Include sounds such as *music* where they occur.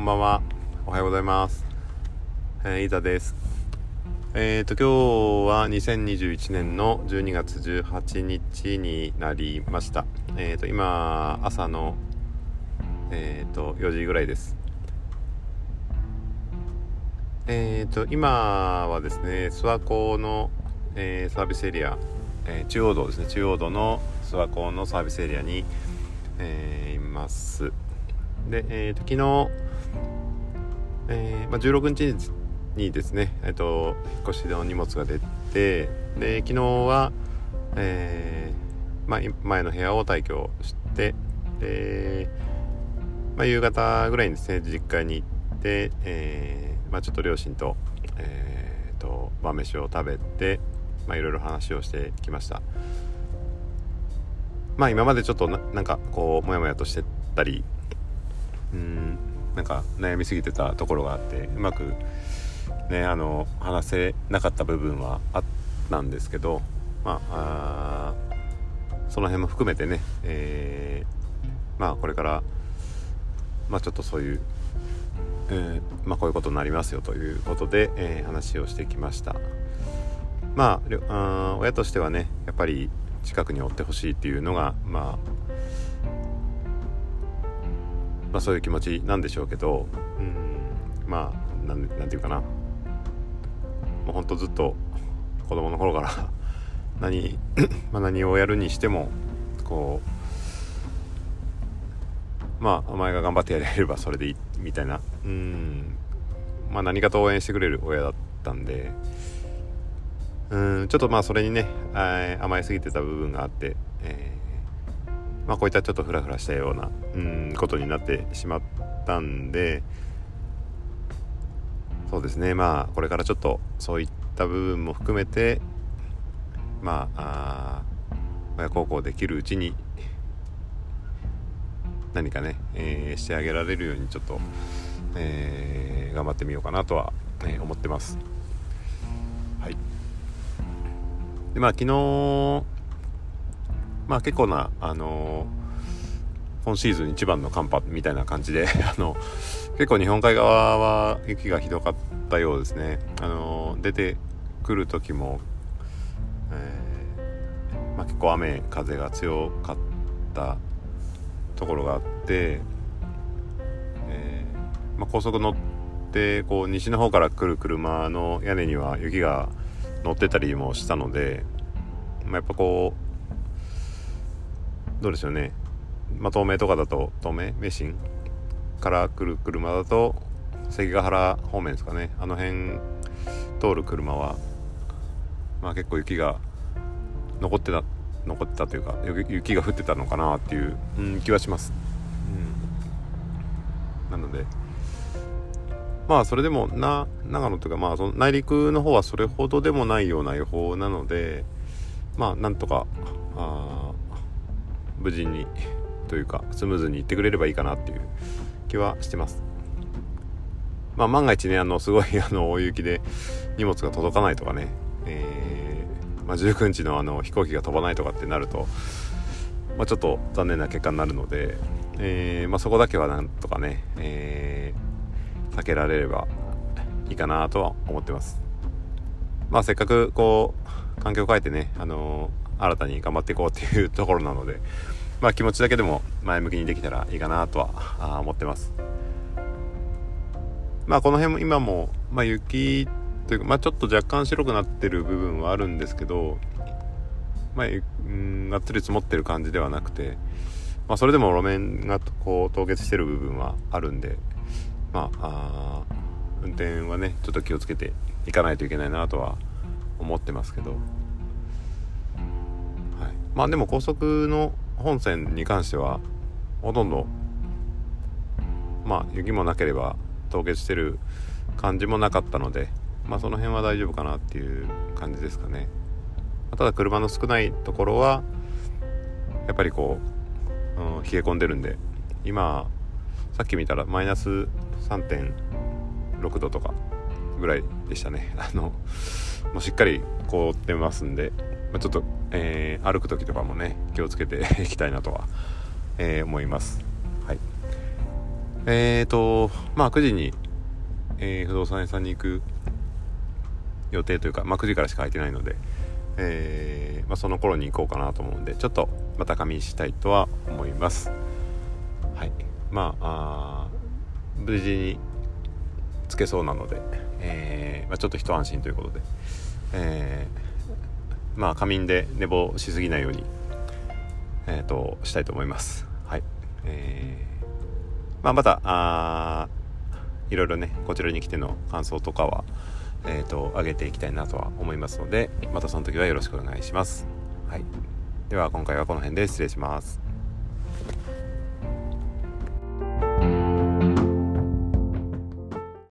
こんばんは。おはようございます。えー、いざです。えっ、ー、と、今日は2021年の12月18日になりました。えっ、ー、と、今、朝の、えっ、と、4時ぐらいです。えっ、と、今はですね、諏訪湖の、えサービスエリア、え中央道ですね、中央道の諏訪湖のサービスエリアに、えいます。で、えー、と昨日、えーまあ、16日にですね、えーと、引っ越しの荷物が出てで昨日は、えーまあ、前の部屋を退去してで、まあ、夕方ぐらいにですね実家に行って、えーまあ、ちょっと両親と,、えーと晩飯を食べて、まあ、いろいろ話をしてきました。まあ今までちょっとななんかこうモヤモヤとしてたりうん。なんか悩みすぎてたところがあってうまくねあの話せなかった部分はあったんですけどまあその辺も含めてね、えー、まあこれからまあちょっとそういう、えー、まあこういうことになりますよということで、えー、話をしてきました。まああ親としてはねやっぱり近くにおってほしいっていうのがまあまあ、そういう気持ちなんでしょうけどうんまあなんなんていうかな。もうほんとずっと子供の頃から *laughs* 何まあ何をやるにしてもこうまあお前が頑張ってやれればそれでいいみたいな。うんまあ何かと応援してくれる親だったんでうんちょっとまあそれにね甘えすぎてた部分があって、えーまあ、こういったちょっとフラフラしたようなうんことになってしまったんでそうですねまあこれからちょっとそういった部分も含めてまあ親孝行できるうちに何かね、えー、してあげられるようにちょっと、えー、頑張ってみようかなとは、えー、思ってます。はい。でまあ昨日まあ結構な、あのー、今シーズン一番の寒波みたいな感じで *laughs* あの結構日本海側は雪がひどかったようですね。あのー、出てくる時も、えー、まあ、結構雨風が強かったところがあって、えまあ、高速乗ってこう西の方から来る車の屋根には雪が乗ってたりもしたので、まあ、やっぱこうどうでしょうね、まあ、東名とかだと東名名神から来る車だと関ヶ原方面ですかね。あの辺通る車は、まあ、結構雪が残ってた残ってたというか雪が降ってたのかなっていう、うん、気はします、うん、なのでまあそれでもな長野というかまあその内陸の方はそれほどでもないような予報なのでまあなんとかあ無事にというかスムーズにいってくれればいいかなっていう気はしてます。まあ万が一ねあのすごい *laughs* あの大雪で荷物が届かないとかね、えー、まあ、19日のあの飛行機が飛ばないとかってなると、まあ、ちょっと残念な結果になるので、えー、まあ、そこだけはなんとかね、えー、避けられればいいかなとは思ってます。まあせっかくこう環境を変えてねあの新たに頑張っていこうっていうところなので、まあ、気持ちだけでも前向きにできたらいいかなとは思ってます。まあこの辺も今も、まあ、雪というか、まあ、ちょっと若干白くなってる部分はあるんですけど、まあ、うんがっつり積もってる感じではなくて、まあ、それでも路面がこう凍結してる部分はあるんで、まあ、あ運転はねちょっと気をつけていかないといけないなとは思ってますけど。まあでも高速の本線に関してはほとんどまあ雪もなければ凍結してる感じもなかったのでまあその辺は大丈夫かなっていう感じですかね。ただ車の少ないところはやっぱりこう、うん、冷え込んでるんで今さっき見たらマイナス3.6度とかぐらいでしたね。あのもうしっかり凍ってますんで。ま、ちょっと、えー、歩く時とかもね気をつけて *laughs* いきたいなとは、えー、思います。はい、えーとまあ9時に、えー、不動産屋さんに行く予定というか、まあ、9時からしか空いてないので、えー、まあ、その頃に行こうかなと思うんでちょっとまた仮眠したいとは思います。はい。まあ無事につけそうなので、えー、まあ、ちょっと一安心ということで、えー、まあ仮眠で寝坊しすぎないように、えーと、したいと思いますはいえー、まあ、またあいろいろねこちらに来ての感想とかはえーと、上げていきたいなとは思いますのでまたその時はよろしくお願いします。はい、では今回はこの辺で失礼します。